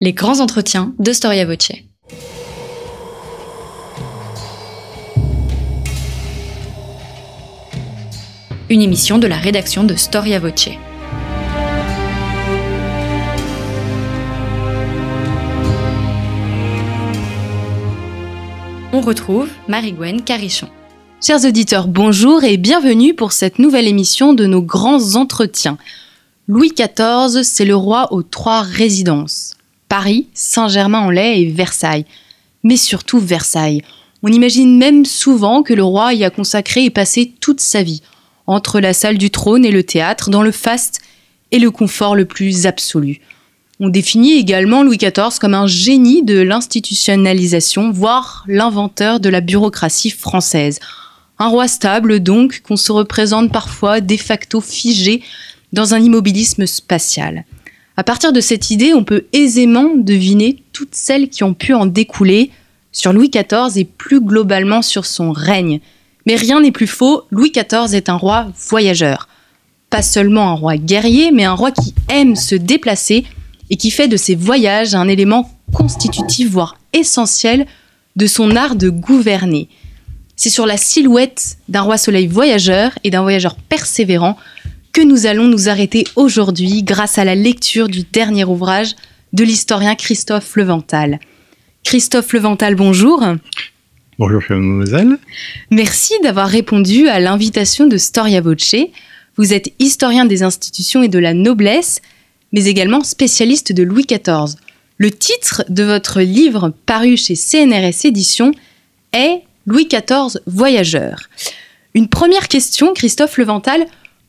Les grands entretiens de Storia Voce. Une émission de la rédaction de Storia Voce. On retrouve Marie-Gwen Carichon. Chers auditeurs, bonjour et bienvenue pour cette nouvelle émission de nos grands entretiens. Louis XIV, c'est le roi aux trois résidences. Paris, Saint-Germain-en-Laye et Versailles. Mais surtout Versailles. On imagine même souvent que le roi y a consacré et passé toute sa vie, entre la salle du trône et le théâtre, dans le faste et le confort le plus absolu. On définit également Louis XIV comme un génie de l'institutionnalisation, voire l'inventeur de la bureaucratie française. Un roi stable donc, qu'on se représente parfois de facto figé dans un immobilisme spatial. À partir de cette idée, on peut aisément deviner toutes celles qui ont pu en découler sur Louis XIV et plus globalement sur son règne. Mais rien n'est plus faux, Louis XIV est un roi voyageur. Pas seulement un roi guerrier, mais un roi qui aime se déplacer et qui fait de ses voyages un élément constitutif, voire essentiel, de son art de gouverner. C'est sur la silhouette d'un roi soleil voyageur et d'un voyageur persévérant que nous allons nous arrêter aujourd'hui grâce à la lecture du dernier ouvrage de l'historien Christophe Levental. Christophe Levental, bonjour. Bonjour, chère mademoiselle. Merci d'avoir répondu à l'invitation de Storia Voce. Vous êtes historien des institutions et de la noblesse, mais également spécialiste de Louis XIV. Le titre de votre livre paru chez CNRS Éditions est Louis XIV voyageur. Une première question, Christophe Levental,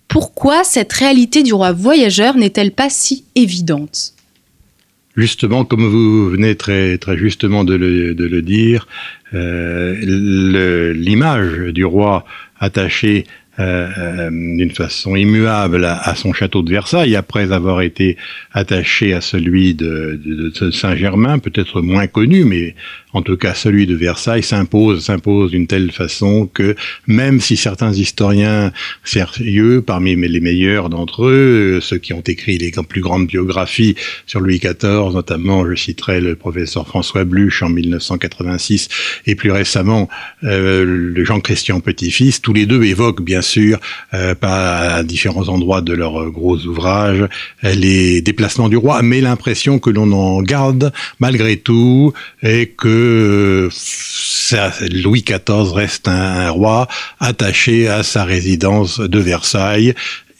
pourquoi cette réalité du roi voyageur n'est-elle pas si évidente? Justement, comme vous venez très, justement de le, dire, euh, l'image du roi attaché euh, euh, d'une façon immuable à, son château de Versailles, après avoir été attaché à celui de, de Saint-Germain, peut-être moins connu, mais en tout cas celui de Versailles, s'impose, s'impose d'une telle façon que même si certains historiens sérieux, parmi les meilleurs d'entre eux, ceux qui ont écrit les plus grandes biographies sur Louis XIV, notamment je citerai le professeur François Bluch en 1986 et plus récemment euh, le Jean-Christian Petit-Fils, tous les deux évoquent bien sûr, euh, à différents endroits de leurs gros ouvrages, les déplacements du roi, mais l'impression que l'on en garde malgré tout est que Louis XIV reste un, roi attaché à sa résidence de Versailles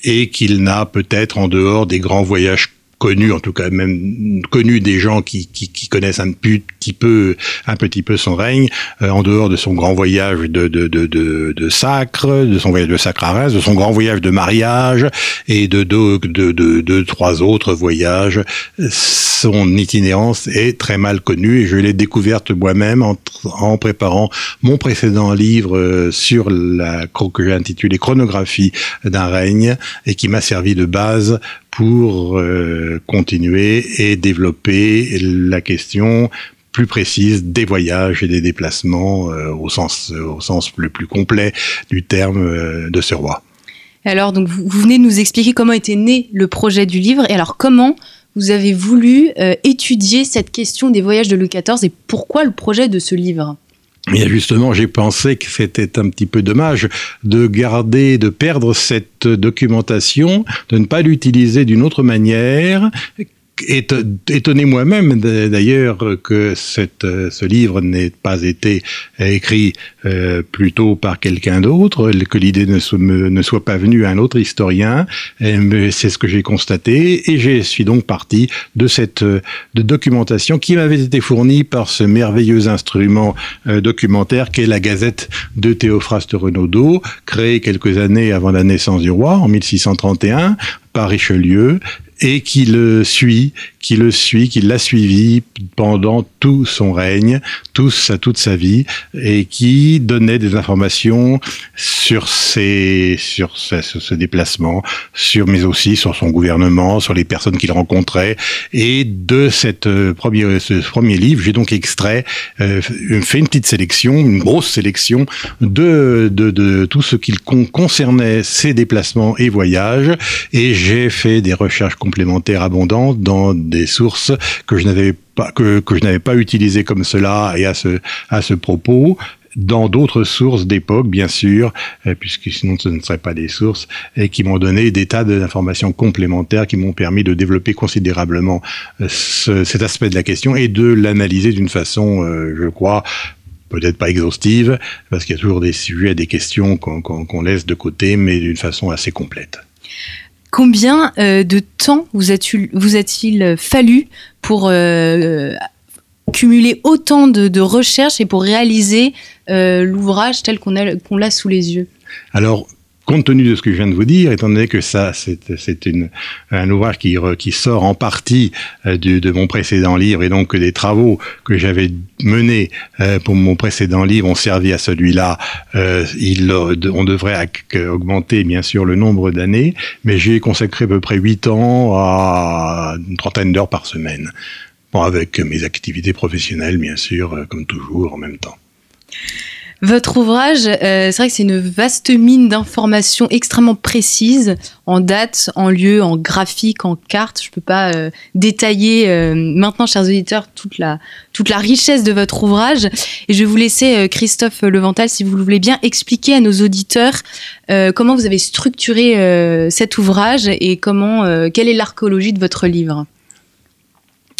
et qu'il n'a peut-être en dehors des grands voyages connu, en tout cas même connu des gens qui, qui, qui, connaissent un petit peu, un petit peu son règne, euh, en dehors de son grand voyage de, de, de, de, de sacre, de son voyage de sacre à Reims, de son grand voyage de mariage et de deux, de, de, de, trois autres voyages. Son itinérance est très mal connue et je l'ai découverte moi-même en, en préparant mon précédent livre euh, sur la que j'ai intitulé Chronographie d'un règne et qui m'a servi de base pour euh, continuer et développer la question plus précise des voyages et des déplacements euh, au sens au sens le plus complet du terme euh, de ce roi. Alors donc vous, venez de nous expliquer comment était né le projet du livre et alors comment vous avez voulu étudier cette question des voyages de Louis XIV et pourquoi le projet de ce livre? Et justement, j'ai pensé que c'était un petit peu dommage de garder, de perdre cette documentation, de ne pas l'utiliser d'une autre manière étonné moi-même d'ailleurs que ce livre n'ait pas été écrit euh, plutôt par quelqu'un d'autre, que l'idée ne, soit pas venue à un autre historien. C'est ce que j'ai constaté et je suis donc parti de cette documentation qui m'avait été fournie par ce merveilleux instrument euh, documentaire qu'est la Gazette de Théophraste Renaudot, créée quelques années avant la naissance du roi en 1631 Richelieu et qui le suit, qui le suit, qui l'a suivi pendant tout son règne, tout sa, toute sa vie, et qui donnait des informations sur ses, sur ce, ce déplacement, sur mais aussi sur son gouvernement, sur les personnes qu'il rencontrait. Et de cette euh, premier, ce premier livre, j'ai donc extrait, euh, fait une petite sélection, une grosse sélection de, de, de tout ce qui concernait ses déplacements et voyages. Et j'ai fait des recherches complémentaires abondantes dans des sources que je n'avais pas que, que je n'avais pas utilisées comme cela et à ce à ce propos dans d'autres sources d'époque, bien sûr, euh, puisque sinon ce ne seraient pas des sources, et qui m'ont donné des tas d'informations complémentaires qui m'ont permis de développer considérablement euh, cet aspect de la question et de l'analyser d'une façon, euh, je crois, peut-être pas exhaustive, parce qu'il y a toujours des sujets, des questions qu'on laisse de côté, mais d'une façon assez complète. Combien de temps vous a-t-il fallu pour cumuler autant de, recherches et pour réaliser euh, l'ouvrage tel qu'on l'a sous les yeux? Alors, compte tenu de ce que je viens de vous dire, étant donné que ça, c'est un ouvrage qui, sort en partie euh, de, mon précédent livre, et donc que des travaux que j'avais menés euh, pour mon précédent livre ont servi à celui-là, on devrait augmenter bien sûr le nombre d'années, mais j'ai consacré à peu près 8 ans à une trentaine d'heures par semaine. Avec mes activités professionnelles, bien sûr, euh, comme toujours, en même temps. Votre ouvrage, euh, c'est vrai que c'est une vaste mine d'informations extrêmement précises, en date, en lieu, en graphique, en carte. Je ne peux pas euh, détailler maintenant, chers auditeurs, toute la, toute la richesse de votre ouvrage. Et je vais vous laisser, Christophe Levental, si vous voulez bien expliquer à nos auditeurs comment vous avez structuré cet ouvrage et comment, quelle est l'archéologie de votre livre.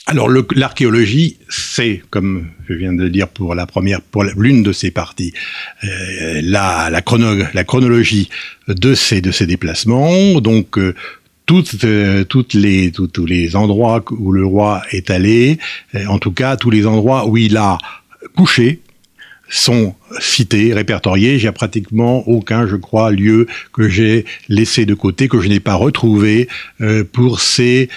Alors l'archéologie, c'est, comme je viens de le dire pour la première, pour l'une de ces parties, euh, la, chronologie de ces de ces déplacements. Donc euh, toutes, euh, toutes les, tous les endroits où le roi est allé, en tout cas tous les endroits où il a couché, sont cités, répertoriés. J'ai pratiquement aucun, je crois, lieu que j'ai laissé de côté, que je n'ai pas retrouvé pour ces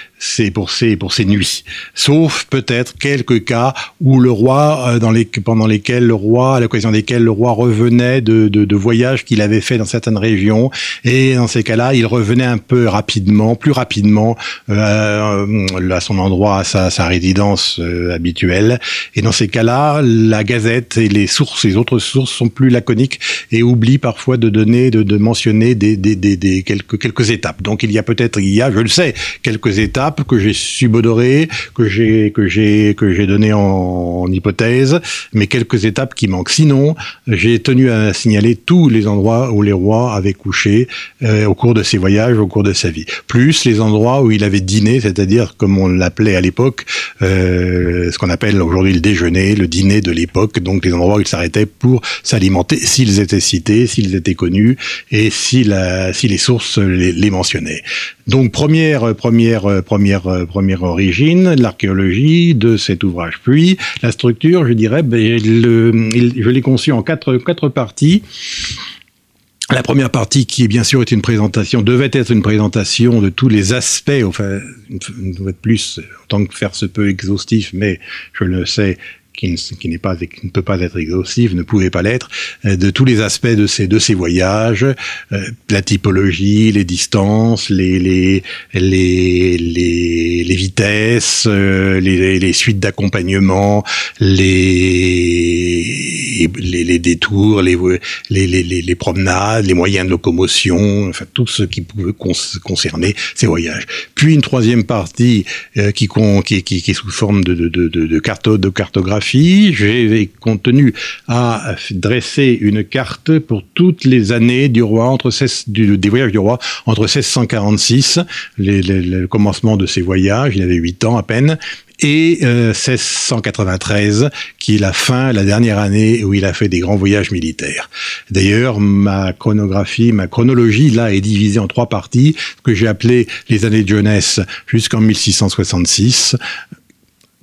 pour ces pour ces nuits. Sauf peut-être quelques cas où le roi, euh, dans les, pendant lesquels le roi, à l'occasion desquels le roi revenait de, de, voyages qu'il avait fait dans certaines régions, et dans ces cas-là, il revenait un peu rapidement, plus rapidement euh, à son endroit, à sa, sa résidence euh, habituelle. Et dans ces cas-là, la Gazette et les sources, les autres sources sont plus laconiques et oublient parfois de donner, de, mentionner des, quelques étapes. Donc il y a peut-être, il y a, je le sais, quelques étapes que j'ai subodoré, que j'ai que j'ai que j'ai donné en, hypothèse, mais quelques étapes qui manquent. Sinon, j'ai tenu à signaler tous les endroits où les rois avaient couché euh, au cours de ses voyages, au cours de sa vie, plus les endroits où il avait dîné, c'est-à-dire comme on l'appelait à l'époque, euh, ce qu'on appelle aujourd'hui le déjeuner, le dîner de l'époque, donc les endroits où il s'arrêtait pour s'alimenter, s'ils étaient cités, s'ils étaient connus et si, la, si les sources les, mentionnaient. Donc première première première première origine l'archéologie de cet ouvrage. Puis la structure, je dirais, ben, je l'ai conçu en quatre quatre parties. La première partie, qui bien sûr est une présentation, devait être une présentation de tous les aspects, enfin, une fois de plus, en tant que faire se peut exhaustif, mais je le sais, qui, qui n'est pas, qui ne peut pas être exhaustif, ne pouvait pas l'être, euh, de tous les aspects de ces de ces voyages, euh, la typologie, les distances, les les les les, les vitesses, euh, les, les suites d'accompagnement, les, les, les détours, les, les les promenades, les moyens de locomotion, enfin tout ce qui pouvait concerner ces voyages. Puis une troisième partie qui, qui, qui, qui est sous forme de de de, de, de, de cartographie j'ai contenu à dresser une carte pour toutes les années du roi entre 16, du, des voyages du roi entre 1646, les, le commencement de ses voyages, il avait 8 ans à peine, et 1693, euh, qui est la fin, la dernière année où il a fait des grands voyages militaires. D'ailleurs, ma chronographie, ma chronologie, là, est divisée en trois parties, que j'ai appelé les années de jeunesse jusqu'en 1666,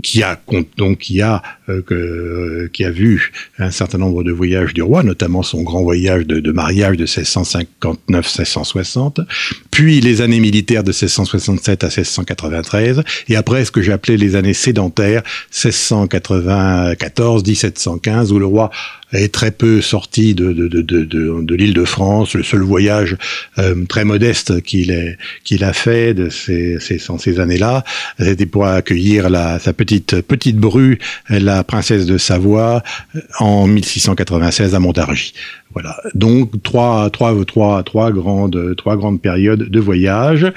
qui a donc qui a euh, que, qui a vu un certain nombre de voyages du roi, notamment son grand voyage de, de mariage de 1659-1660, puis les années militaires de 1667 à 1693, et après ce que appelé les années sédentaires 1694-1715, où le roi est très peu sorti de, de, de, de, l'île de France. Le seul voyage euh, très modeste qu'il qu'il a fait de ces, ces, ces années-là, c'était pour accueillir la, sa petite petite bru, la princesse de Savoie, en 1696 à Montargis. Voilà. Donc trois, trois, trois, trois grandes, trois grandes périodes de voyage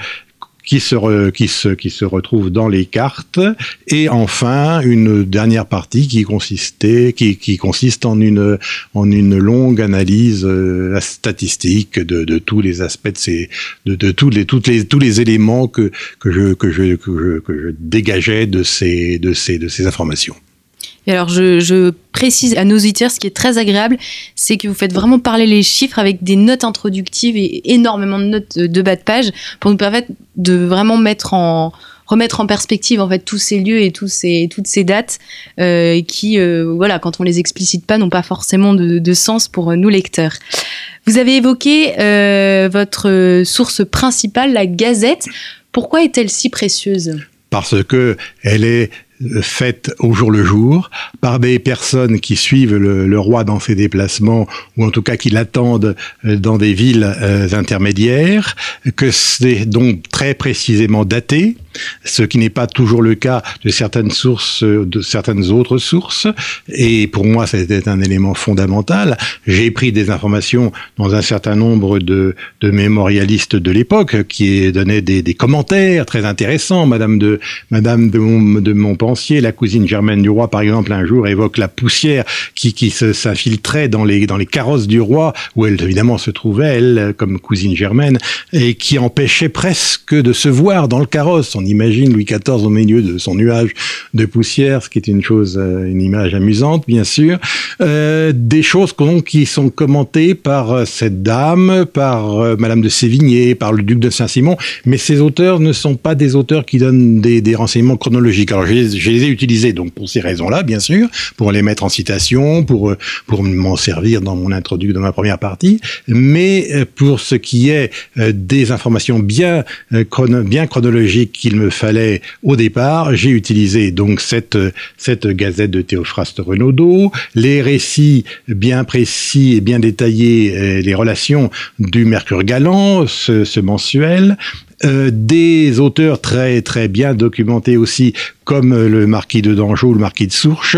qui se, qui, se, qui se retrouve dans les cartes, et enfin une dernière partie qui consistait, qui, qui consiste en une, en une longue analyse euh, statistique de, de tous les aspects de ces, de, de tous les, toutes les, tous les éléments que, que je, que je, que je, que je dégageais de ces, de ces, de ces informations. Alors, je, précise à nos auditeurs, ce qui est très agréable, c'est que vous faites vraiment parler les chiffres avec des notes introductives et énormément de notes de bas de page pour nous permettre de vraiment mettre en, remettre en perspective en fait tous ces lieux et toutes ces dates euh, qui, euh, voilà, quand on les explicite pas, n'ont pas forcément de, de, sens pour nous lecteurs. Vous avez évoqué euh, votre source principale, la Gazette. Pourquoi est-elle si précieuse? Parce que elle est faite au jour le jour par des personnes qui suivent le, roi dans ses déplacements ou en tout cas qui l'attendent euh, dans des villes euh, intermédiaires, que c'est donc très précisément daté, ce qui n'est pas toujours le cas de certaines sources, de certaines autres sources. Et pour moi, c'était un élément fondamental. J'ai pris des informations dans un certain nombre de, de mémorialistes de l'époque qui donnaient des, commentaires très intéressants. Madame de Madame de, Montpensier, la cousine germaine du roi, par exemple, un jour évoque la poussière qui, qui s'infiltrait dans les dans les carrosses du roi, où elle évidemment se trouvait elle comme cousine germaine, et qui empêchait presque de se voir dans le carrosse imagine Louis XIV au milieu de son nuage de poussière, ce qui est une chose, euh, une image amusante, bien sûr. Euh, des choses qui sont commentées par euh, cette dame, par Madame de Sévigné, par le duc de Saint-Simon, mais ces auteurs ne sont pas des auteurs qui donnent des, renseignements chronologiques. Alors je les, ai utilisés donc pour ces raisons-là, bien sûr, pour les mettre en citation, pour m'en servir dans mon introduction, dans ma première partie, mais pour ce qui est des informations bien bien chronologiques me fallait au départ, j'ai utilisé donc cette, gazette de Théophraste Renaudot, les récits bien précis et bien détaillés, euh, les relations du Mercure Galant, ce, ce mensuel, euh, des auteurs très très bien documentés aussi, comme le marquis de Dangeau, le marquis de Sourche,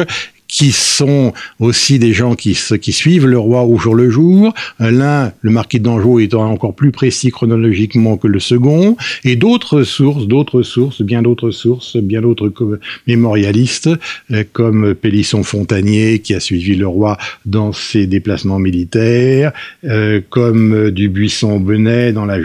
qui sont aussi des gens qui, suivent le roi au jour le jour. L'un, le marquis d'Anjou, étant encore plus précis chronologiquement que le second, et d'autres sources, d'autres sources, bien d'autres sources, bien d'autres mémorialistes, euh, comme Pélisson Fontanier, qui a suivi le roi dans ses déplacements militaires, euh, comme Dubuisson Benet dans la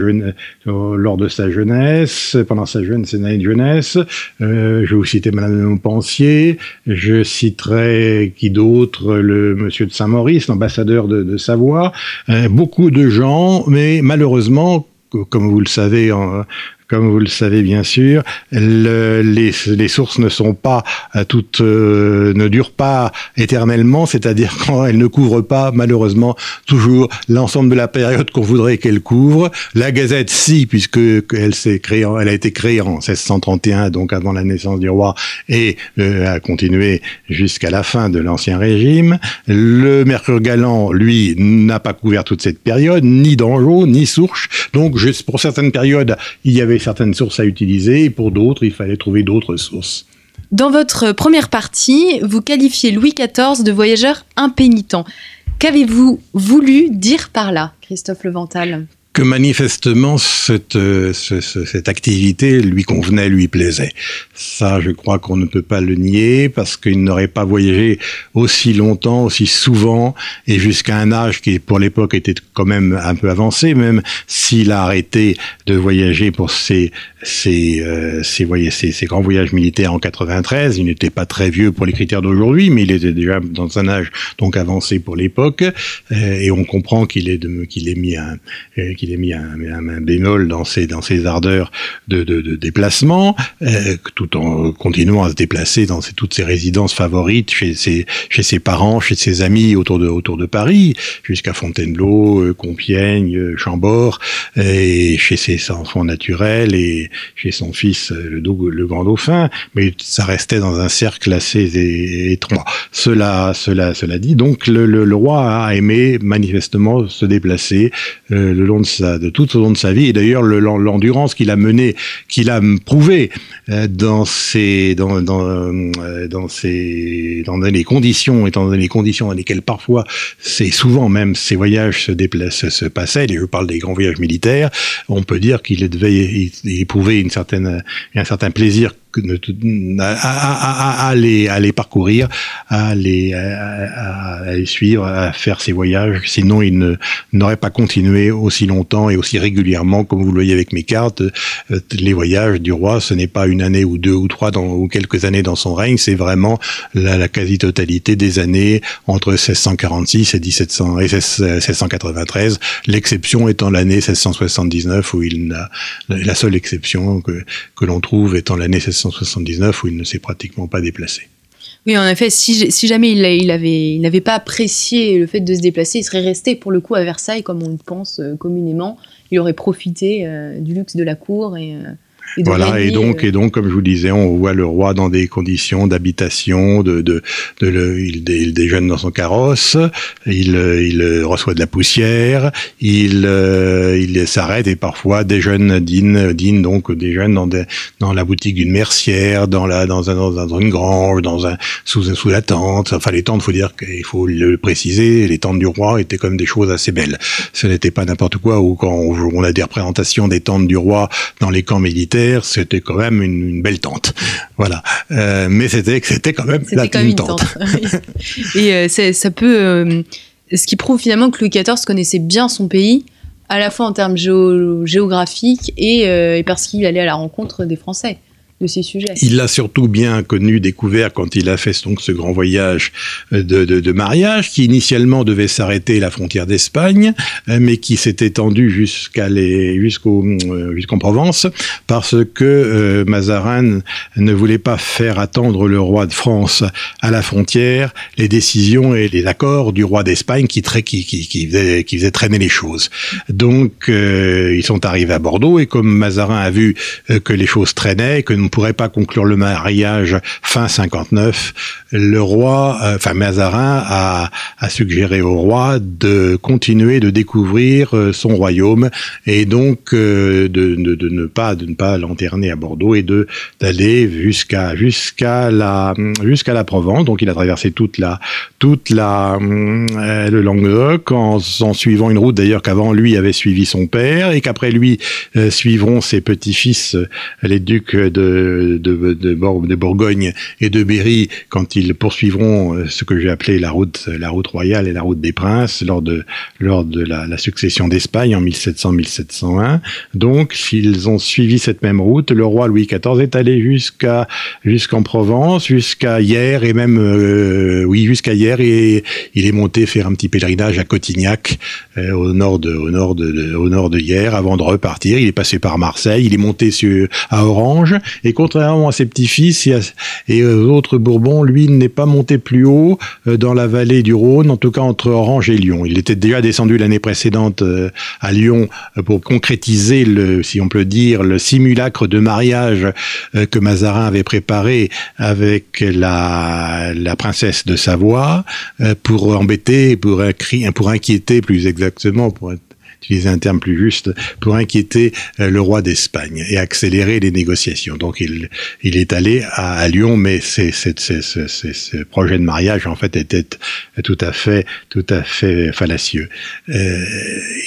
euh, lors de sa jeunesse, pendant sa jeune ses années de jeunesse. Euh, je vais vous citer Madame de Montpensier, je citerai qui d'autre, le monsieur de Saint-Maurice, l'ambassadeur de, de, Savoie, euh, beaucoup de gens, mais malheureusement, comme vous le savez, en, comme vous le savez bien sûr, le, les, sources ne sont pas euh, toutes, euh, ne durent pas éternellement, c'est-à-dire quand elles ne couvrent pas malheureusement toujours l'ensemble de la période qu'on voudrait qu'elles couvrent. La Gazette, si, puisque elle s'est créée, elle a été créée en 1631, donc avant la naissance du roi, et euh, a continué jusqu'à la fin de l'Ancien Régime. Le Mercure Galant, lui, n'a pas couvert toute cette période, ni d'Anjou, ni Sourche. Donc, juste pour certaines périodes, il y avait certaines sources à utiliser et pour d'autres, il fallait trouver d'autres sources. Dans votre première partie, vous qualifiez Louis XIV de voyageur impénitent. Qu'avez-vous voulu dire par là, Christophe Levental? Que manifestement cette, euh, cette activité lui convenait, lui plaisait. Ça, je crois qu'on ne peut pas le nier parce qu'il n'aurait pas voyagé aussi longtemps, aussi souvent et jusqu'à un âge qui pour l'époque était quand même un peu avancé, même s'il a arrêté de voyager pour ses ses, euh, ses, ses, grands voyages militaires en 93. Il n'était pas très vieux pour les critères d'aujourd'hui, mais il était déjà dans un âge donc avancé pour l'époque. Euh, et on comprend qu'il est qu'il ait mis un euh, qu'il ait mis un, bémol dans ses dans ses ardeurs de, de, déplacement, euh, tout en continuant à se déplacer dans toutes ses résidences favorites, chez ses chez ses parents, chez ses amis autour de autour de Paris, jusqu'à Fontainebleau, Compiègne, Chambord, et chez ses enfants naturels chez son fils, le, le grand dauphin, mais ça restait dans un cercle assez étroit. Cela, cela, cela dit, donc le, roi a aimé manifestement se déplacer euh, le long de tout au long de sa vie, et d'ailleurs l'endurance qu'il a menée, qu'il a prouvé euh, dans dans, dans, euh, dans les conditions, étant donné les conditions dans lesquelles parfois, c'est souvent même ces voyages se déplacent, se passaient. Et je parle des grands voyages militaires. On peut dire qu'il devait éprouver une certaine, un certain plaisir à, à, les, à les parcourir, à les, à, les suivre, à faire ces voyages. Sinon, il n'aurait pas continué aussi longtemps et aussi régulièrement, comme vous le voyez avec mes cartes. Euh, les voyages du roi, ce n'est pas une année ou deux ou trois dans, ou quelques années dans son règne, c'est vraiment la, la quasi-totalité des années entre 1646 et 1700 et 1693. L'exception étant l'année 1679 où il n'a la seule exception que, que l'on trouve étant l'année 1679 1979 où il ne s'est pratiquement pas déplacé. Oui, en effet, si, jamais il n'avait pas apprécié le fait de se déplacer, il serait resté pour le coup à Versailles, comme on le pense euh, communément. Il aurait profité euh, du luxe de la cour et, euh, voilà, et donc, euh, et donc, comme je vous disais, on voit le roi dans des conditions d'habitation, de, de, de le, il, il, déjeune dans son carrosse, il, il reçoit de la poussière, il, euh, il s'arrête et parfois déjeune, dîne, dîne donc déjeune dans, des, dans la boutique d'une mercière, dans la, dans un, dans une grange, dans un, sous, sous la tente. Enfin, les tentes, faut dire qu'il faut le préciser, les tentes du roi étaient comme des choses assez belles. Ce n'était pas n'importe quoi. Ou quand on a des représentations des tentes du roi dans les camps militaires c'était quand même une, belle tente. Voilà. Euh, mais c'était c'était quand même la une tente. Et euh, ça peut, euh, ce qui prouve finalement que Louis XIV connaissait bien son pays, à la fois en termes géographiques et parce qu'il allait à la rencontre des Français ces sujets. Il l'a surtout bien connu, découvert quand il a fait donc ce grand voyage de, de, de mariage qui initialement devait s'arrêter à la frontière d'Espagne, euh, mais qui s'est étendu jusqu'à jusqu'au euh, jusqu'en Provence parce que euh, Mazarin ne voulait pas faire attendre le roi de France à la frontière les décisions et les accords du roi d'Espagne qui, qui, faisait, traîner les choses. Donc ils sont arrivés à Bordeaux et comme Mazarin a vu que les choses traînaient, que pourrait pas conclure le mariage fin 59, le roi, euh, enfin Mazarin a, a, suggéré au roi de continuer de découvrir euh, son royaume et donc euh, de, de, ne pas de ne pas à Bordeaux et de d'aller jusqu'à jusqu'à la jusqu'à la Provence. Donc il a traversé toute la toute la le Languedoc en, en suivant une route d'ailleurs qu'avant lui avait suivi son père et qu'après lui suivront ses petits-fils les ducs de de, de, Bourgogne et de Berry quand ils poursuivront euh, ce que j'ai appelé la route, la route royale et la route des princes lors de, lors de la, succession d'Espagne en 1700-1701. Donc, s'ils ont suivi cette même route, le roi Louis XIV est allé jusqu'à jusqu'en Provence, jusqu'à hier et même euh, oui jusqu'à hier et il est monté faire un petit pèlerinage à Cotignac euh, au nord de au nord au nord de hier avant de repartir. Il est passé par Marseille, il est monté à Orange et contrairement à ses petits-fils et, aux autres Bourbons, lui n'est pas monté plus haut euh, dans la vallée du Rhône, en tout cas entre Orange et Lyon. Il était déjà descendu l'année précédente euh, à Lyon euh, pour concrétiser si on peut dire, le simulacre de mariage que Mazarin avait préparé avec la, la princesse de Savoie pour embêter, pour, pour inquiéter plus exactement, pour être utiliser un terme plus juste, pour inquiéter euh, le roi d'Espagne et accélérer les négociations. Donc il, il est allé à, Lyon, mais ce projet de mariage en fait était tout à fait, tout à fait fallacieux. Euh,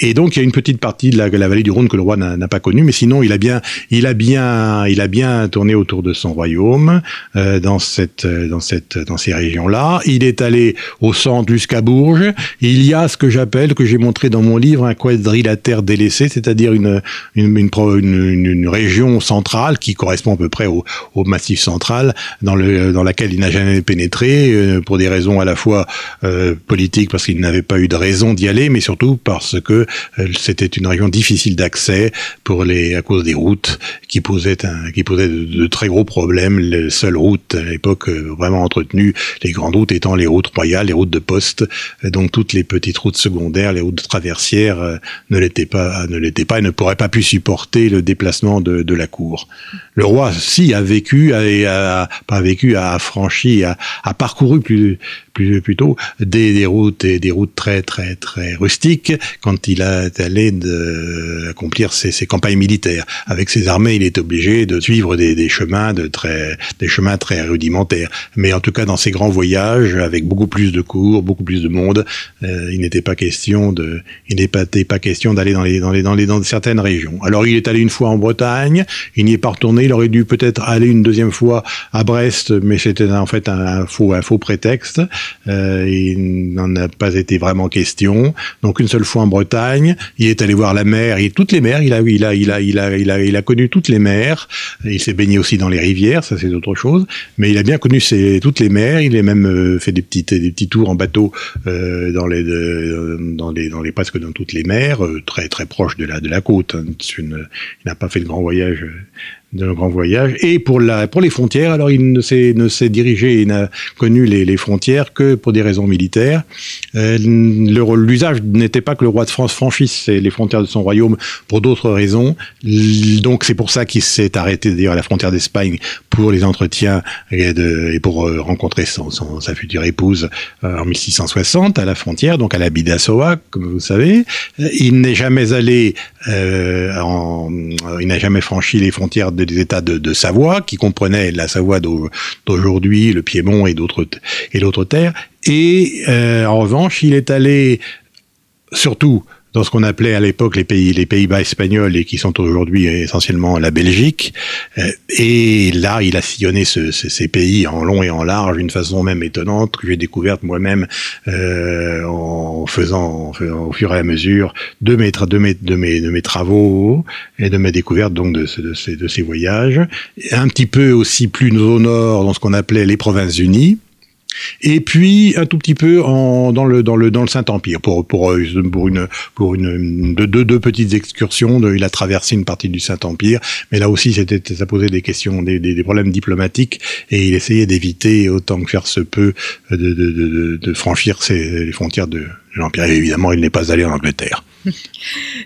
et donc il y a une petite partie de la, la vallée du Rhône que le roi n'a, pas connue, mais sinon il a bien, il a bien, il a bien tourné autour de son royaume euh, dans cette, dans cette, dans ces régions-là. Il est allé au centre jusqu'à Bourges. Il y a ce que j'appelle, que j'ai montré dans mon livre, un quad quadrilatère délaissé, c'est-à-dire une une, région centrale qui correspond à peu près au, massif central, dans, le, dans laquelle il n'a jamais pénétré, euh, pour des raisons à la fois euh, politiques, parce qu'il n'avait pas eu de raison d'y aller, mais surtout parce que euh, c'était une région difficile d'accès pour les à cause des routes qui posaient qui posaient de, très gros problèmes. Les seules routes à l'époque vraiment entretenues, les grandes routes étant les routes royales, les routes de poste, donc toutes les petites routes secondaires, les routes traversières ne l'étaient pas, ne l'étaient pas et ne pourraient pas pu supporter le déplacement de, de la cour. Le roi, si, a vécu, a, a pas vécu, a franchi, a, a parcouru plus, plus plutôt des, des routes et des routes très très très rustiques quand il a allé de accomplir ses, ses, campagnes militaires avec ses armées il est obligé de suivre des, des, chemins de très des chemins très rudimentaires mais en tout cas dans ses grands voyages avec beaucoup plus de cours beaucoup plus de monde euh, il n'était pas question de il n'était pas, question d'aller dans les dans les dans les dans certaines régions alors il est allé une fois en Bretagne il n'y est pas retourné il aurait dû peut-être aller une deuxième fois à Brest mais c'était en fait un, faux un faux prétexte euh, il n'en a pas été vraiment question. Donc une seule fois en Bretagne, il est allé voir la mer, il, toutes les mers, il a, il a, il a, il a, il a, il a connu toutes les mers. Il s'est baigné aussi dans les rivières, ça c'est autre chose. Mais il a bien connu toutes les mers. Il a même euh, fait des petites, des petits tours en bateau euh, dans les, dans les, dans les presque dans toutes les mers, euh, très très proche de la de la côte. Hein. Il n'a pas fait le grand voyage d'un grand voyage. Et pour, la, pour les frontières, alors il ne s'est, ne s'est dirigé et n'a connu les, les, frontières que pour des raisons militaires. Euh, l'usage n'était pas que le roi de France franchisse les frontières de son royaume pour d'autres raisons. Donc c'est pour ça qu'il s'est arrêté d'ailleurs à la frontière d'Espagne pour les entretiens et, de, et pour euh, rencontrer son, son, sa future épouse euh, en 1660 à la frontière, donc à la Bidassoa, comme vous savez. Il n'est jamais allé, euh, en, il n'a jamais franchi les frontières de des États de, Savoie, qui comprenaient la Savoie d'aujourd'hui, le Piémont et d'autres et d'autres terres. Et euh, en revanche, il est allé surtout dans ce qu'on appelait à l'époque les pays les Pays-Bas espagnols et qui sont aujourd'hui essentiellement la Belgique. Euh, et là, il a sillonné ce, ce, ces pays en long et en large d'une façon même étonnante que j'ai découverte moi-même euh, en faisant au fur et à mesure de mes, de mes, de mes, travaux et de mes découvertes donc de, ces, de ces voyages. Un petit peu aussi plus au nord dans ce qu'on appelait les Provinces-Unies et puis un tout petit peu en, dans le dans le dans le Saint Empire pour pour euh, pour une pour une de deux, deux petites excursions. De, il a traversé une partie du Saint Empire, mais là aussi c'était ça posait des questions des, des, des problèmes diplomatiques et il essayait d'éviter autant que faire se peut de de, de, de franchir ces, les frontières de l'Empire. évidemment, il n'est pas allé en Angleterre.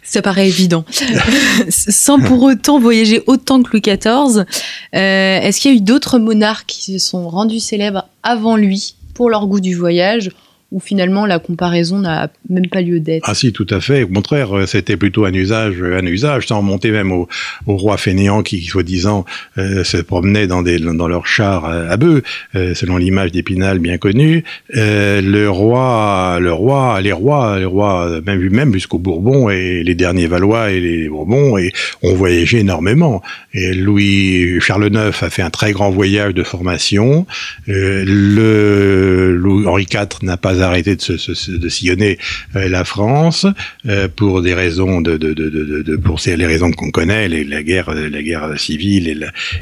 Ça paraît évident. Sans pour autant voyager autant que Louis XIV, euh, est-ce qu'il y a eu d'autres monarques qui se sont rendus célèbres avant lui pour leur goût du voyage? Où finalement la comparaison n'a même pas lieu d'être. Ah si, tout à fait. Au contraire, euh, c'était plutôt un usage, un usage, sans remonter même au, au roi fainéant qui, soi-disant, euh, se promenait dans, des, dans leur char à, bœuf, euh, selon l'image d'Épinal bien connue. Euh, le roi, le roi, les rois, les rois, même même jusqu'au Bourbon et les derniers Valois et les Bourbons, ont voyagé énormément. Et Louis Charles IX a fait un très grand voyage de formation. Euh, Louis Henri IV n'a pas arrêter de, sillonner euh, la France euh, pour des raisons de, pour les raisons qu'on connaît, les, la guerre, la guerre civile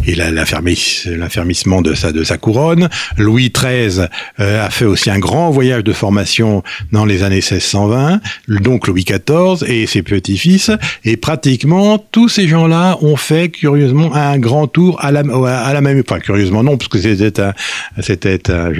et, la, de sa couronne. Louis XIII euh, a fait aussi un grand voyage de formation dans les années 1620, donc Louis XIV et ses petits-fils, et pratiquement tous ces gens-là ont fait curieusement un grand tour à la à la même, enfin curieusement non, parce que c'était un c'était un,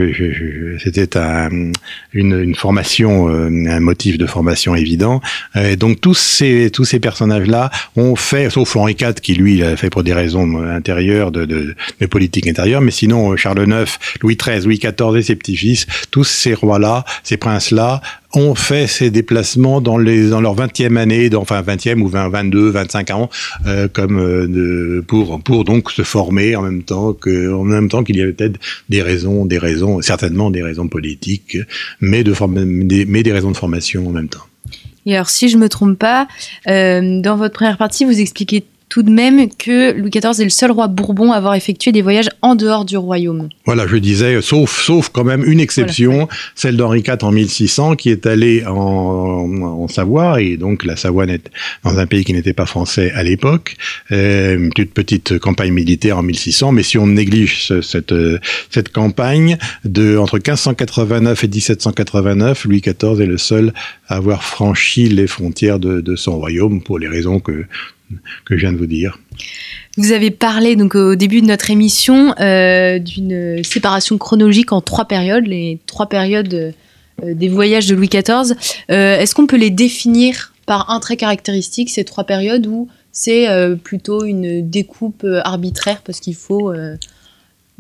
c'était un, une, une formation, euh, un motif de formation évident. Et donc tous ces tous ces personnages-là ont fait, sauf Henri IV qui lui l'a fait pour des raisons intérieures de, de, de politique intérieure, mais sinon Charles IX, Louis XIII, Louis XIV et ses petits-fils, tous ces rois-là, ces princes-là ont fait ces déplacements dans les dans leur 20e année, dans, enfin 20e ou 20, 22, 25 ans, euh, comme euh, pour pour donc se former en même temps que en qu'il y avait peut-être des raisons, des raisons, certainement des raisons politiques, mais de des, mais des raisons de formation en même temps. Et alors si je me trompe pas, euh, dans votre première partie, vous expliquez tout de même que Louis XIV est le seul roi Bourbon à avoir effectué des voyages en dehors du royaume. Voilà, je disais, sauf, sauf quand même une exception, celle d'Henri IV en 1600, qui est allé en, en Savoie, et donc la Savoie est dans un pays qui n'était pas français à l'époque, euh, une toute petite campagne militaire en 1600, mais si on néglige cette, cette campagne, de entre 1589 et 1789, Louis XIV est le seul à avoir franchi les frontières de, de son royaume pour les raisons que que je viens de vous dire. Vous avez parlé donc au début de notre émission euh, d'une séparation chronologique en trois périodes, les trois périodes euh, des voyages de Louis XIV. Euh, Est-ce qu'on peut les définir par un trait caractéristique, ces trois périodes, ou c'est plutôt une découpe arbitraire parce qu'il faut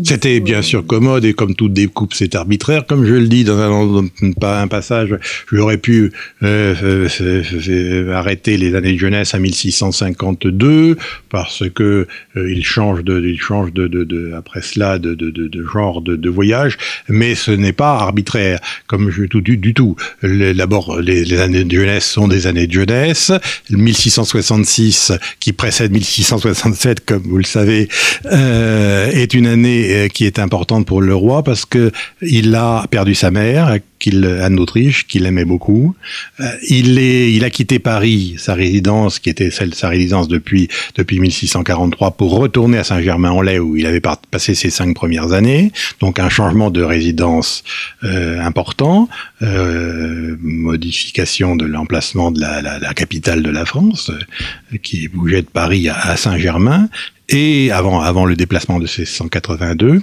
c'était bien sûr commode et comme toute découpe, c'est arbitraire. Comme je le dis dans un, un passage, j'aurais pu euh, euh, arrêter les années de jeunesse à 1652 parce que euh, il change de, il change de, de, de après cela de, de, de genre de, de, voyage, mais ce n'est pas arbitraire comme je tout du, du tout. D'abord, les, les, années de jeunesse sont des années de jeunesse. 1666 qui précède 1667, comme vous le savez, euh, est une année qui est importante pour le roi parce que il a perdu sa mère, Anne d'Autriche, qu'il aimait beaucoup. Euh, il est, il a quitté Paris, sa résidence, qui était celle sa résidence depuis depuis 1643, pour retourner à Saint-Germain-en-Laye où il avait passé ses cinq premières années. Donc un changement de résidence euh, important, euh, modification de l'emplacement de la, capitale de la France, euh, qui bougeait de Paris à Saint-Germain et avant, avant le déplacement de 1682.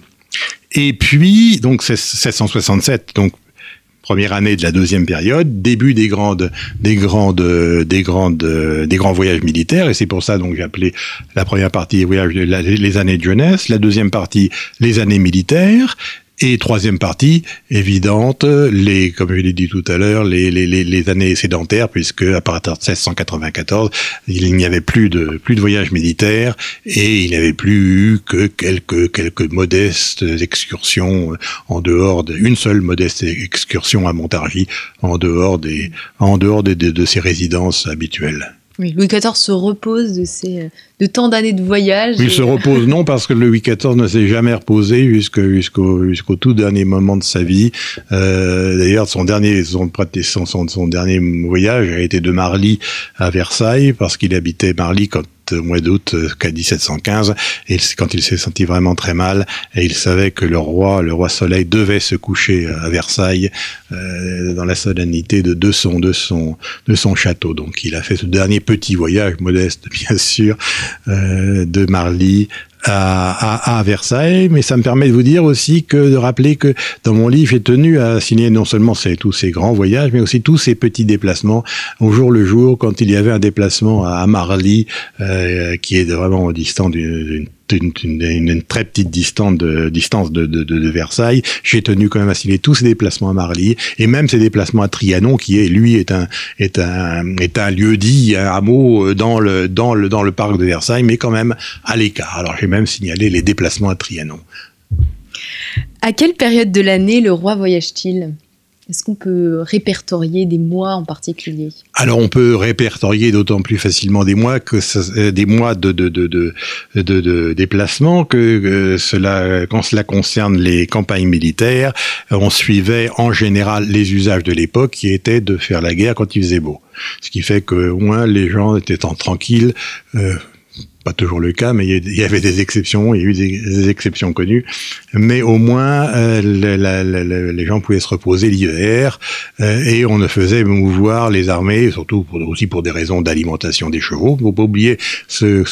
Et puis, donc, 1667, donc, première année de la deuxième période, début des grandes, des grandes, des grandes, des grands voyages militaires, et c'est pour ça donc j'ai appelé la première partie les années de jeunesse, la deuxième partie les années militaires, et troisième partie, évidente, les, comme je l'ai dit tout à l'heure, les, années sédentaires, puisque à partir de 1694, il n'y avait plus de plus de voyages militaires et il n'y avait plus eu que quelques quelques modestes excursions en dehors d'une seule modeste excursion à Montargis en dehors des en dehors de, de, de ses résidences habituelles. Oui, Louis XIV se repose de, ces, de tant d'années de voyage. Il et... se repose non parce que Louis XIV ne s'est jamais reposé jusqu'au jusqu'au jusqu'au tout dernier moment de sa vie. Euh, D'ailleurs, son dernier son, son, son, dernier voyage a été de Marly à Versailles parce qu'il habitait Marly quand au mois d'août qu'à 1715 et quand il s'est senti vraiment très mal et il savait que le roi le roi Soleil devait se coucher à Versailles euh, dans la solennité de, de son de son de son château donc il a fait ce dernier petit voyage modeste bien sûr euh, de Marly à, à, à, Versailles, mais ça me permet de vous dire aussi que de rappeler que dans mon livre, j'ai tenu à signer non seulement tous ces grands voyages, mais aussi tous ces petits déplacements au jour le jour, quand il y avait un déplacement à Marly, euh, qui est vraiment distant d'une une, très petite distance de, distance de, de, Versailles. J'ai tenu quand même à signer tous ces déplacements à Marly et même ces déplacements à Trianon, qui est lui est un est un est un lieu dit, un hameau dans le dans le dans le parc de Versailles, mais quand même à l'écart. Alors j'ai même signalé les déplacements à Trianon. À quelle période de l'année le roi voyage-t-il? Est-ce qu'on peut répertorier des mois en particulier? Alors on peut répertorier d'autant plus facilement des mois que ça, des mois de, déplacement que, que cela, quand cela concerne les campagnes militaires, on suivait en général les usages de l'époque qui étaient de faire la guerre quand il faisait beau. Ce qui fait que moins les gens étaient en tranquille. Euh, pas toujours le cas, mais il y avait des exceptions, il y a eu des, exceptions connues, mais au moins euh, les gens pouvaient se reposer l'hiver euh, et on ne faisait mouvoir les armées, surtout aussi pour des raisons d'alimentation des chevaux. Il faut pas oublier ce,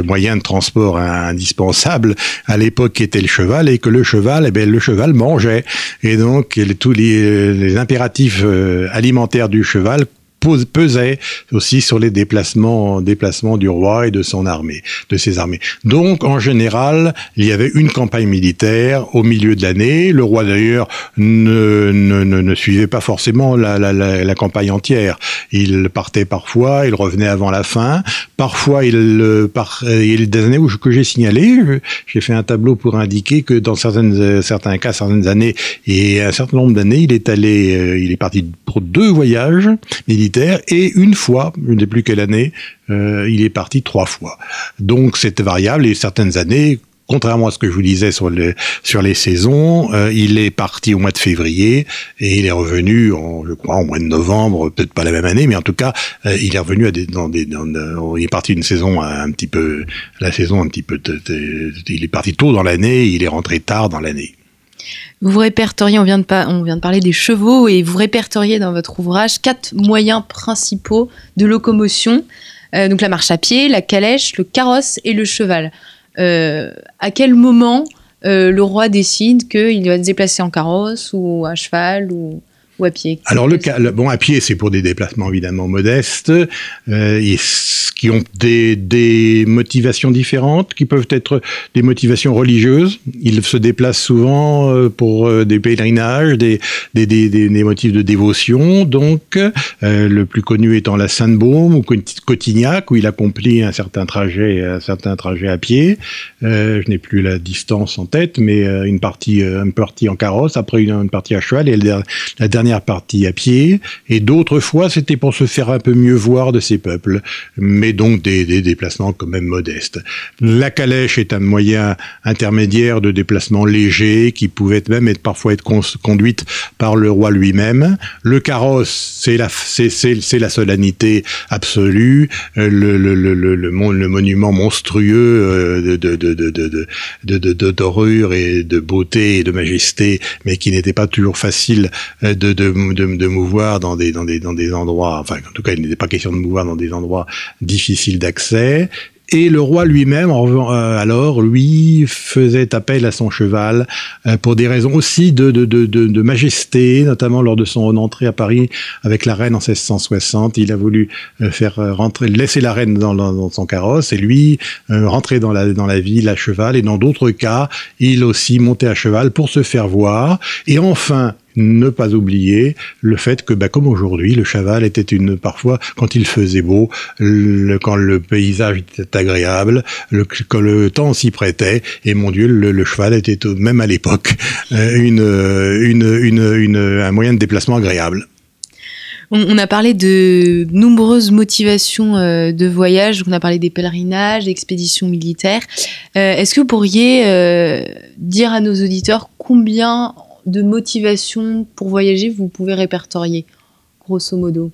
moyen de transport indispensable. À l'époque qui était le cheval et que le cheval, eh bien, le cheval mangeait. Et donc tous les, les impératifs euh, alimentaires du cheval pesait aussi sur les déplacements, déplacements du roi et de son armée, de ses armées. Donc, en général, il y avait une campagne militaire au milieu de l'année. Le roi d'ailleurs ne, ne, ne, suivait pas forcément la, la, campagne entière. Il partait parfois, il revenait avant la fin. Parfois, il, par, il y a des années où, que j'ai signalé, j'ai fait un tableau pour indiquer que dans certaines, certains cas, certaines années et un certain nombre d'années, il est allé, il est parti pour deux voyages militaires et une fois, je ne sais plus quelle année, euh, il est parti trois fois. Donc c'est variable et certaines années, contrairement à ce que je vous disais sur, les sur les saisons, euh, il est parti au mois de février et il est revenu, en, je crois, au mois de novembre, peut-être pas la même année, mais en tout cas, euh, il est revenu à des, dans des, il est parti une saison un petit peu, la saison un petit peu, il est parti tôt dans l'année, il est rentré tard dans l'année. Vous répertoriez, on vient, de parler des chevaux, et vous répertoriez dans votre ouvrage quatre moyens principaux de locomotion. Euh, donc la marche à pied, la calèche, le carrosse et le cheval. Euh, à quel moment euh, le roi décide qu'il va se déplacer en carrosse ou à cheval ou, ou à pied Alors le, bon à pied c'est pour des déplacements évidemment modestes. Euh, qui ont des, des, motivations différentes, qui peuvent être des motivations religieuses. Ils se déplacent souvent euh, pour euh, des pèlerinages, des, des, des, des, motifs de dévotion. Donc, euh, le plus connu étant la Sainte-Baume ou Cotignac, où il accomplit un certain trajet, un certain trajet à pied. Je n'ai plus la distance en tête, mais une partie, une partie en carrosse, après une, une partie à cheval et la dernière partie à pied. Et d'autres fois, c'était pour se faire un peu mieux voir de ces peuples. Mais donc des, déplacements quand même modestes. La calèche est un moyen intermédiaire de déplacement léger qui pouvait même parfois être conduite par le roi lui-même. Le carrosse, c'est la, c'est, la solennité absolue, euh, le, le, le, le, monument monstrueux euh, de, de, de, de, dorure et de beauté et de majesté, mais qui n'était pas toujours facile euh, de, de, de, de mouvoir dans des, dans, des, dans des endroits, enfin en tout cas il n'était pas question de mouvoir dans des endroits difficile d'accès. Et le roi lui-même, euh, alors, lui, faisait appel à son cheval euh, pour des raisons aussi de, de, de, de, majesté, notamment lors de son entrée à Paris avec la reine en 1660. Il a voulu euh, faire rentrer, laisser la reine dans, dans son carrosse et lui rentrer dans la, dans la ville à cheval. Et dans d'autres cas, il aussi montait à cheval pour se faire voir. Et enfin, ne pas oublier le fait que, bah, comme aujourd'hui, le cheval était une parfois quand il faisait beau, quand le paysage était agréable, le, quand le temps s'y prêtait, et mon Dieu, le, cheval était même à l'époque euh, un moyen de déplacement agréable. On, a parlé de nombreuses motivations euh, de voyage. On a parlé des pèlerinages, des expéditions militaires. Euh, est-ce que vous pourriez dire à nos auditeurs combien de motivation pour voyager vous pouvez répertorier, grosso modo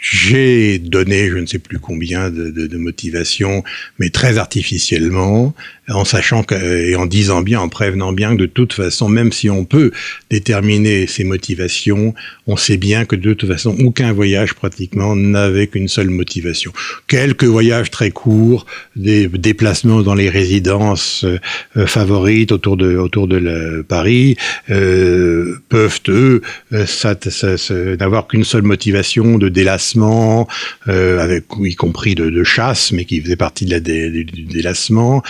j'ai donné je ne sais plus combien de, de, de motivations, mais très artificiellement en sachant que, et en disant bien, en prévenant bien que de toute façon, même si on peut déterminer ses motivations, on sait bien que de toute façon, aucun voyage pratiquement n'avait qu'une seule motivation. Quelques voyages très courts, des déplacements dans les résidences euh, favorites autour de autour de Paris, euh, peuvent eux euh, n'avoir qu'une seule motivation de délassement, euh, avec y compris de, de, chasse, mais qui faisait partie de la, du délassement.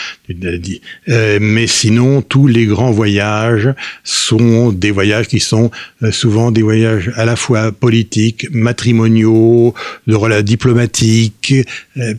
Euh, mais sinon, tous les grands voyages sont des voyages qui sont euh, souvent des voyages à la fois politiques, matrimoniaux, de diplomatiques, euh,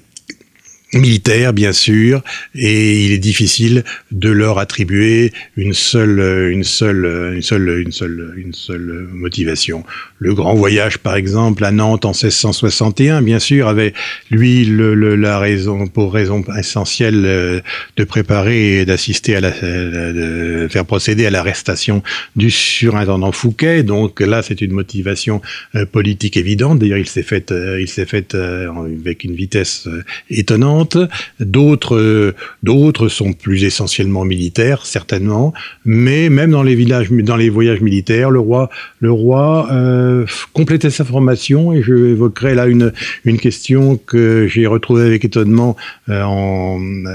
militaires bien sûr, et il est difficile de leur attribuer une seule, une seule, une seule, une seule, une seule motivation. Le grand voyage, par exemple, à Nantes en 1661, bien sûr, avait lui la raison, pour raison essentielle, euh, de préparer et d'assister à la, de faire procéder à l'arrestation du surintendant Fouquet. Donc là, c'est une motivation euh, politique évidente. D'ailleurs, il s'est fait, euh, il s'est fait avec une vitesse étonnante D'autres, euh, d'autres sont plus essentiellement militaires, certainement. Mais même dans les villages, dans les voyages militaires, le roi, le roi euh, complétait sa formation. Et je évoquerai là une une question que j'ai retrouvée avec étonnement euh,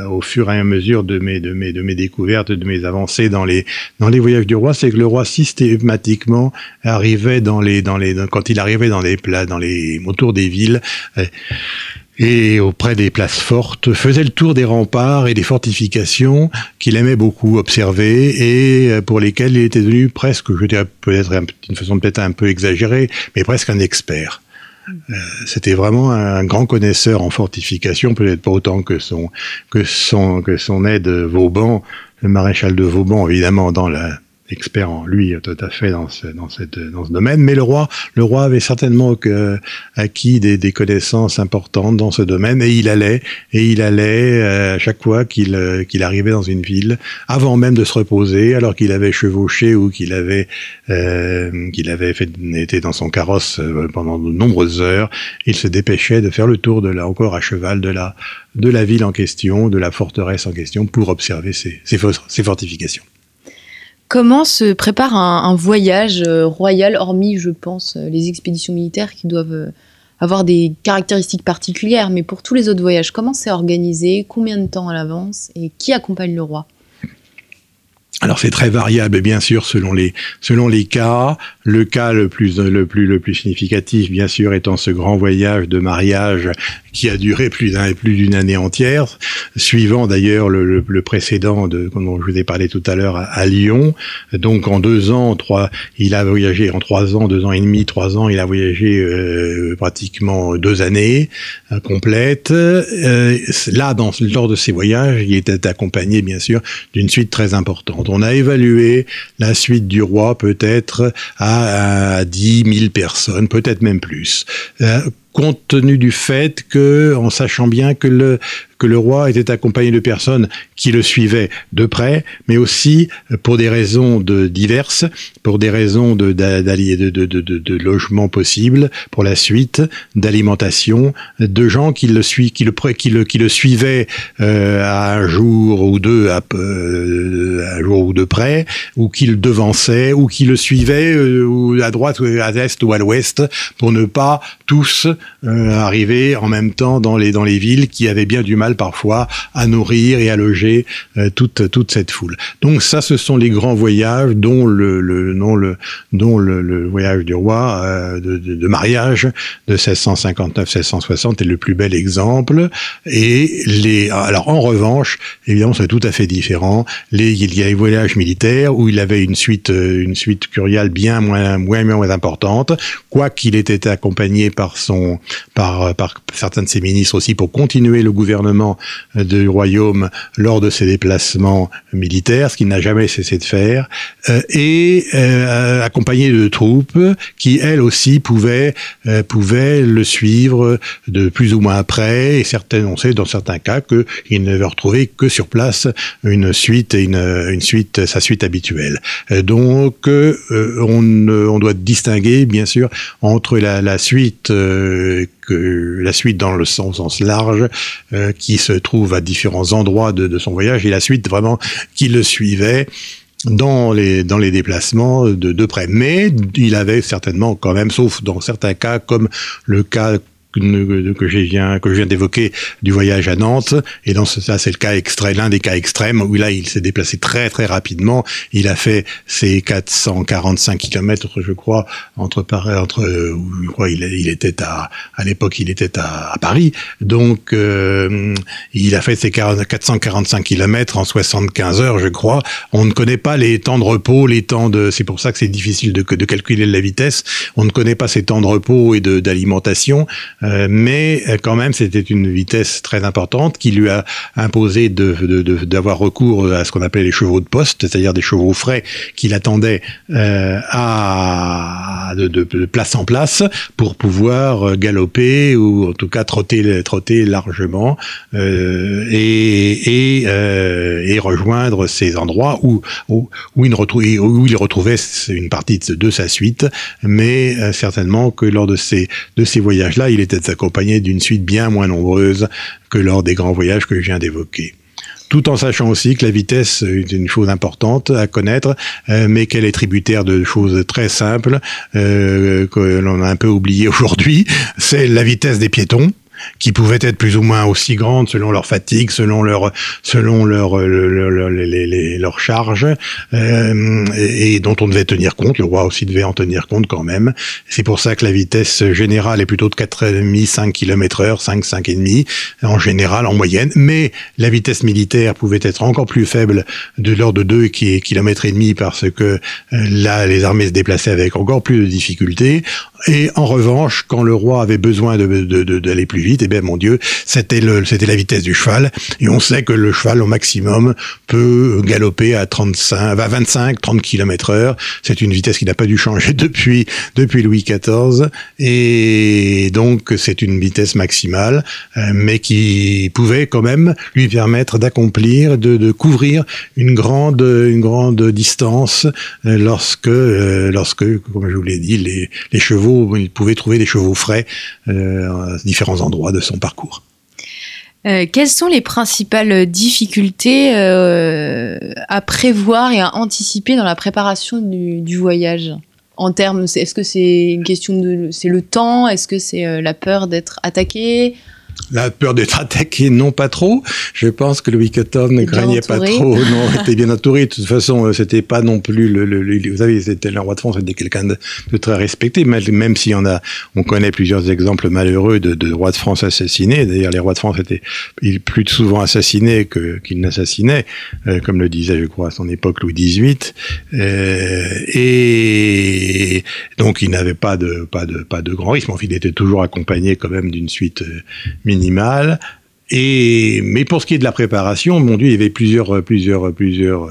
au fur et à mesure de mes de mes de mes découvertes, de mes avancées dans les dans les voyages du roi, c'est que le roi systématiquement arrivait dans les dans les quand il arrivait dans les plats dans les autour des villes et auprès des places fortes, faisait le tour des remparts et des fortifications qu'il aimait beaucoup observer et pour lesquelles il était devenu presque, je dirais peut-être d'une façon peut-être un peu exagérée, mais presque un expert. Euh, c'était vraiment un grand connaisseur en fortification, peut-être pas autant que son que son que son aide Vauban, le maréchal de Vauban évidemment dans la expert en lui tout à fait dans ce, dans cette, dans ce domaine. Mais le roi, le roi avait certainement que, acquis des, connaissances importantes dans ce domaine et il allait et il allait à chaque fois qu'il arrivait dans une ville, avant même de se reposer, alors qu'il avait chevauché ou qu'il avait euh, avait fait été dans son carrosse pendant de nombreuses heures, il se dépêchait de faire le tour de là encore à cheval de la de la ville en question, de la forteresse en question, pour observer ces, ces, fortifications. Comment se prépare un, voyage euh, royal, hormis, je pense, euh, les expéditions militaires qui doivent euh, avoir des caractéristiques particulières, mais pour tous les autres voyages, comment c'est organisé, combien de temps à l'avance et qui accompagne le roi? Alors c'est très variable bien sûr selon les selon les cas. Le cas le plus le plus le plus significatif bien sûr étant ce grand voyage de mariage qui a duré plus d'un plus d'une année entière, suivant d'ailleurs le, le, précédent de dont je vous ai parlé tout à l'heure à, Lyon. Donc en deux ans, trois, il a voyagé en trois ans, deux ans et demi, trois ans, il a voyagé euh, pratiquement deux années euh, complètes. Euh, là, dans, lors de ces voyages, il était accompagné bien sûr d'une suite très importante. On a évalué la suite du roi peut-être à, à 10 000 personnes, peut-être même plus. Compte tenu du fait que, en sachant bien que le, que le roi était accompagné de personnes qui le suivaient de près, mais aussi pour des raisons de diverses, pour des raisons de, de, de, de, logement possible pour la suite, d'alimentation, de gens qui le, qui le, qui le, qui le suivaient euh, à un jour ou deux, à, euh, un jour ou deux près, ou qui le devançaient, ou qui le suivaient euh, à droite, à l'est ou à l'ouest, pour ne pas tous euh, arriver en même temps dans les, dans les villes qui avaient bien du mal parfois à nourrir et à loger euh, toute, toute cette foule. Donc ça, ce sont les grands voyages dont le, le, le, dont le, voyage du roi euh, de, mariage de 1659-1660 est le plus bel exemple. Et les, alors en revanche, évidemment, c'est tout à fait différent. Les, il y a les voyages militaires où il avait une suite, une suite curiale bien moins, moins, moins importante, quoiqu'il était accompagné par son, par, certains de ses ministres aussi pour continuer le gouvernement du royaume lors de ses déplacements militaires, ce qu'il n'a jamais cessé de faire, euh, et euh, accompagné de troupes qui elles aussi pouvaient euh, pouvaient le suivre de plus ou moins près, et certaines, on sait dans certains cas qu'il ne veut retrouver que sur place une suite une, une suite, sa suite habituelle. Donc on, on doit distinguer bien sûr entre la suite que la suite dans le sens, large, euh, qui se trouve à différents endroits de, de, son voyage, et la suite vraiment qui le suivait dans les dans les déplacements de, de près. Mais il avait certainement quand même, sauf dans certains cas, comme le cas que, que je viens que je viens d'évoquer du voyage à Nantes. Et dans ce, ça c'est le cas extrait l'un des cas extrêmes où là il s'est déplacé très très rapidement. Il a fait ses 445 kilomètres je crois entre entre je crois il, était à à l'époque il était à, à, Paris. Donc euh, il a fait ses 445 kilomètres en 75 heures je crois. On ne connaît pas les temps de repos les temps de c'est pour ça que c'est difficile de, de calculer la vitesse. On ne connaît pas ces temps de repos et de d'alimentation euh, mais euh, quand même, c'était une vitesse très importante qui lui a imposé d'avoir de, de, recours à ce qu'on appelait les chevaux de poste, c'est-à-dire des chevaux frais qu'il attendait euh, à de, de, place en place pour pouvoir galoper ou en tout cas trotter, trotter largement euh, et, et, euh, et, rejoindre ces endroits où, où, il retrouvait, où il retrouvait une partie de, de sa suite, mais certainement que lors de ces, de ces voyages-là, il était accompagné d'une suite bien moins nombreuse que lors des grands voyages que je viens d'évoquer tout en sachant aussi que la vitesse est une chose importante à connaître, euh, mais qu'elle est tributaire de choses très simples euh, que l'on a un peu oublié aujourd'hui. C'est la vitesse des piétons qui pouvaient être plus ou moins aussi grandes selon leur fatigue, selon leur selon leur leur, leur, leur charge, euh, et, dont on devait tenir compte. Le roi aussi devait en tenir compte quand même. C'est pour ça que la vitesse générale est plutôt de 4,5 5 km heure, 5 5,5 en général en moyenne, mais la vitesse militaire pouvait être encore plus faible de l'ordre de 2 km et demi parce que euh, là les armées se déplaçaient avec encore plus de difficultés. Et en revanche, quand le roi avait besoin d'aller plus vite et eh bien mon Dieu, c'était la vitesse du cheval. Et on sait que le cheval au maximum peut galoper à 35, à 25, 30 km heure. C'est une vitesse qui n'a pas dû changer depuis, Louis XIV. Et donc, c'est une vitesse maximale, euh, mais qui pouvait quand même lui permettre d'accomplir, de, couvrir une grande, distance euh, lorsque, euh, lorsque, comme je vous l'ai dit, les, chevaux, il pouvait trouver des chevaux frais à différents endroits de son parcours. Euh, quelles sont les principales difficultés euh, à prévoir et à anticiper dans la préparation du, du voyage? En termes, est-ce que c'est une question de, c'est le temps? Est-ce que c'est euh, la peur d'être attaqué? La peur d'être attaqué, non pas trop. Je pense que Louis XIV ne craignait pas trop. Non, était bien entouré. De toute façon, euh, c'était pas non plus le, le, vous savez, c'était le roi de France, c'était quelqu'un de, de, très respecté. Même s'il y en a, on connaît plusieurs exemples malheureux de, de rois de France assassinés. D'ailleurs, les rois de France étaient plus souvent assassinés que qu'ils n'assassinaient, euh, comme le disait, je crois, à son époque Louis XVIII. Euh, et donc, il n'avait pas de pas de pas de grand risque. Mais il était toujours accompagné quand même d'une suite euh, minimale. Et, mais pour ce qui est de la préparation, mon Dieu, il y avait plusieurs, plusieurs, plusieurs,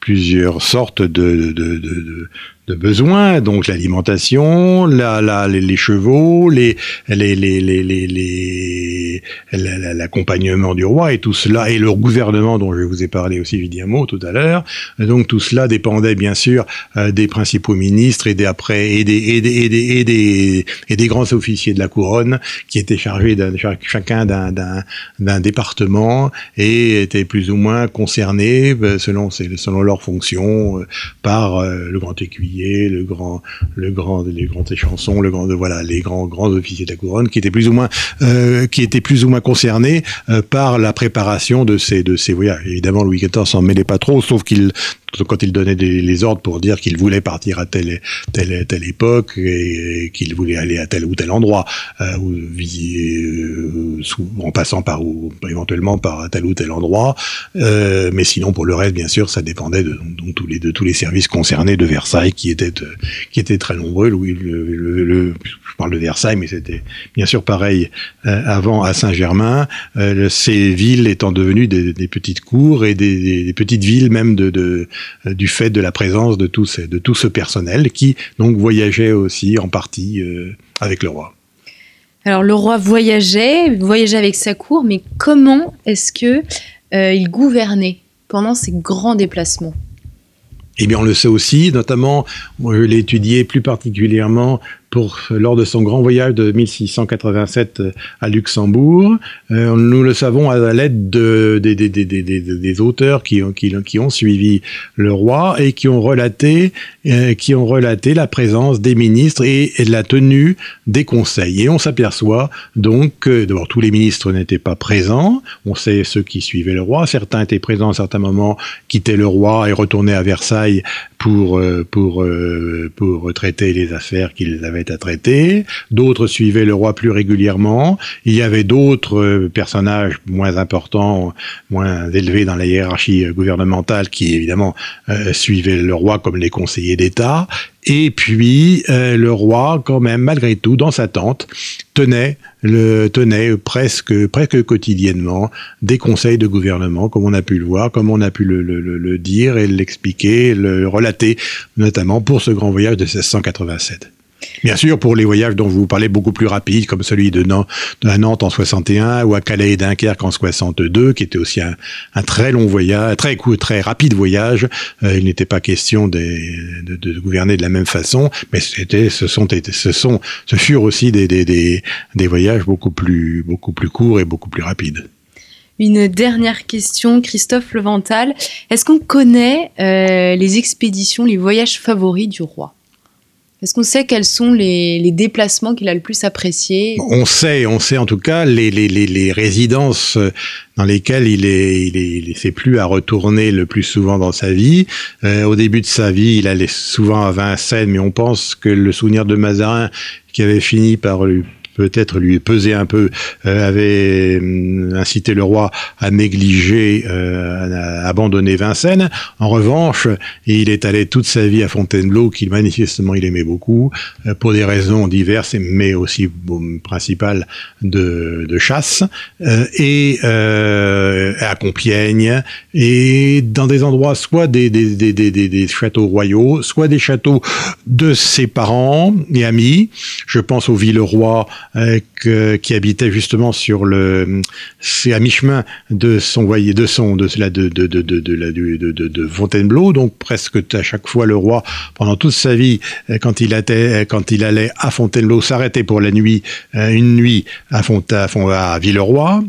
plusieurs sortes de, de, de, de besoins, donc l'alimentation, la, la, les, chevaux, les, les, les, les, les l'accompagnement du roi et tout cela, et le gouvernement dont je vous ai parlé aussi évidemment tout à l'heure. Donc tout cela dépendait bien sûr euh, des principaux ministres et des après et des et des, et des, et des, et des grands officiers de la couronne qui étaient chargés d'un chacun d'un d'un département et étaient plus ou moins concernés euh, selon selon leurs fonctions euh, par le grand écuyer le grand, le grand, les grandes chansons, le grand, voilà, les grands, grands officiers de la couronne qui étaient plus ou moins, euh, qui étaient plus ou moins concernés euh, par la préparation de ces, de ces voyages. Évidemment, Louis XIV s'en mêlait pas trop, sauf qu'il quand il donnait des, les ordres pour dire qu'il voulait partir à telle, telle, telle époque et, qu'il voulait aller à tel ou tel endroit, euh, ou euh, en passant par ou éventuellement par tel ou tel endroit. Euh, mais sinon, pour le reste, bien sûr, ça dépendait de, de, tous les de tous les services concernés de Versailles, qui étaient qui étaient très nombreux. Louis, le, le, je parle de Versailles, mais c'était bien sûr pareil euh, avant à Saint-Germain. Euh, ces villes étant devenues des, des petites cours et des, des, petites villes même de, de du fait de la présence de tout, ce, de tout ce personnel qui donc voyageait aussi en partie euh, avec le roi. Alors le roi voyageait, voyageait avec sa cour, mais comment est-ce que euh, il gouvernait pendant ces grands déplacements? Eh bien, on le sait aussi, notamment, moi, je l'ai étudié plus particulièrement pour, lors de son grand voyage de 1687 euh, à Luxembourg. Euh, nous le savons à l'aide de, des, auteurs qui, ont suivi le roi et qui ont relaté, euh, la présence des ministres et, la tenue des conseils. Et on s'aperçoit donc que d'abord tous les ministres n'étaient pas présents. On sait ceux qui suivaient le roi. Certains étaient présents à certains moments, quittaient le roi et retournaient à Versailles pour traiter les affaires qu'ils avaient à traiter, d'autres suivaient le roi plus régulièrement, il y avait d'autres euh, personnages moins importants, moins élevés dans la hiérarchie euh, gouvernementale qui évidemment euh, suivaient le roi comme les conseillers d'État, et puis le roi, quand même, malgré tout, dans sa tente, tenait, le, tenait presque, presque quotidiennement des conseils de gouvernement, comme on a pu le voir, comme on a pu le, le, le dire et l'expliquer, le relater, notamment pour ce grand voyage de 1687. Bien sûr, pour les voyages dont vous parlez beaucoup plus rapides, comme celui de, Nantes, de Nantes en 61 ou à Calais et Dunkerque en 62, qui était aussi un, très long voyage, très très rapide voyage. Euh, il n'était pas question de, gouverner de la même façon, mais ce sont, ce sont, ce furent aussi des voyages beaucoup plus, beaucoup plus courts et beaucoup plus rapides. Une dernière question, Christophe Levental. Est-ce qu'on connaît euh, les expéditions, les voyages favoris du roi? Est-ce qu'on sait quels sont les, déplacements qu'il a le plus appréciés? On sait, on sait en tout cas les, résidences euh, dans lesquelles il est, il est, plus à retourner le plus souvent dans sa vie. Euh, au début de sa vie, il allait souvent à Vincennes, mais on pense que le souvenir de Mazarin, qui avait fini par lui peut-être lui peser un peu, avait hum, incité le roi à négliger, à abandonner Vincennes. En revanche, il est allé toute sa vie à Fontainebleau, qu'il manifestement il aimait beaucoup, pour des raisons diverses, mais aussi principales de, de chasse, et à Compiègne, et dans des endroits soit des, des, des, des, des châteaux royaux, soit des châteaux de ses parents et amis. Je pense au Villeroy euh, qui habitait justement sur le, c'est à mi-chemin de son voyer, de son, de la, de, de, de, de, de, de, de, Fontainebleau. Donc presque à chaque fois le roi, pendant toute sa vie, euh, quand il était, quand il allait à Fontainebleau, s'arrêtait pour la nuit, euh, une nuit à, Font à, à Villeroy.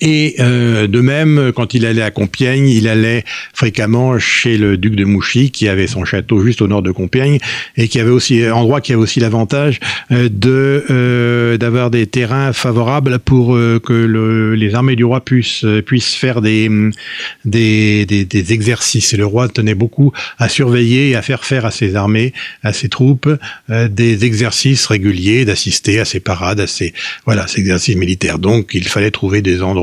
Et euh, de même, quand il allait à Compiègne, il allait fréquemment chez le duc de Mouchy, qui avait son château juste au nord de Compiègne, et qui avait aussi endroit qui avait aussi l'avantage euh, de euh, d'avoir des terrains favorables pour euh, que le, les armées du roi puissent puissent faire des des, des des, exercices. Et le roi tenait beaucoup à surveiller et à faire faire à ses armées, à ses troupes, des exercices réguliers, d'assister à ses parades, à ses voilà, ces exercices militaires. Donc, il fallait trouver des endroits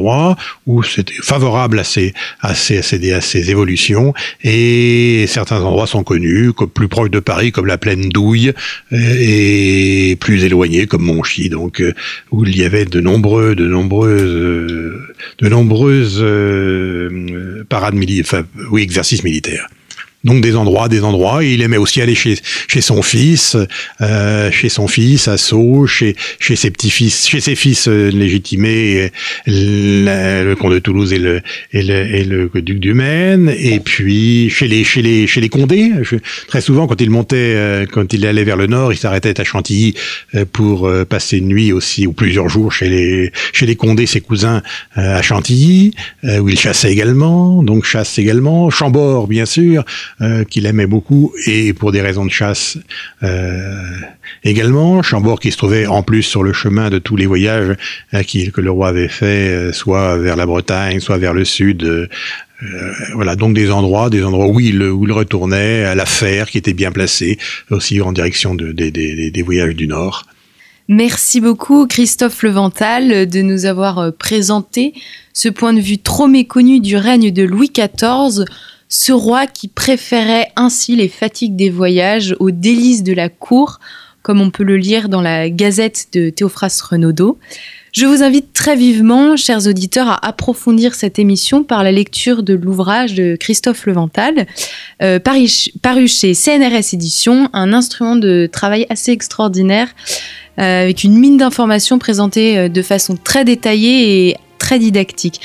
où c'était favorable à ces, à ces, à ces, évolutions. Et certains endroits sont connus, comme plus proches de Paris, comme la plaine d'Ouille, et plus éloignés, comme Monchy, donc euh, où il y avait de nombreux, de nombreuses, euh, de nombreuses euh, parades militaires, enfin, oui, exercices militaires. Donc des endroits, des endroits. Il aimait aussi aller chez chez son fils, euh, chez son fils à Sceaux, chez chez ses petits-fils, chez ses fils euh, légitimés, le, comte de Toulouse et le et le, et le duc du Maine. Et puis chez les chez les chez les Condés. très souvent, quand il montait, euh, quand il allait vers le nord, il s'arrêtait à Chantilly euh, pour passer une nuit aussi ou plusieurs jours chez les chez les Condés, ses cousins à Chantilly, où il chassait également. Donc chasse également. Chambord, bien sûr. Euh, qu'il aimait beaucoup et pour des raisons de chasse euh, également. Chambord qui se trouvait en plus sur le chemin de tous les voyages euh, que le roi avait fait, soit vers la Bretagne, soit vers le sud. voilà, donc des endroits, des endroits où il, où il retournait, à la fer qui était bien placé, aussi en direction de, des voyages du Nord. Merci beaucoup Christophe Levental de nous avoir présenté ce point de vue trop méconnu du règne de Louis XIV ce roi qui préférait ainsi les fatigues des voyages aux délices de la cour, comme on peut le lire dans la Gazette de Théophras Renaudot. Je vous invite très vivement, chers auditeurs, à approfondir cette émission par la lecture de l'ouvrage de Christophe Levental, euh, paru, chez CNRS Éditions, un instrument de travail assez extraordinaire, euh, avec une mine d'informations présentée euh, de façon très détaillée et très didactique.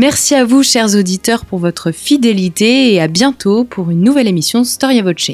Merci à vous, chers auditeurs, pour votre fidélité et à bientôt pour une nouvelle émission Storia Voce.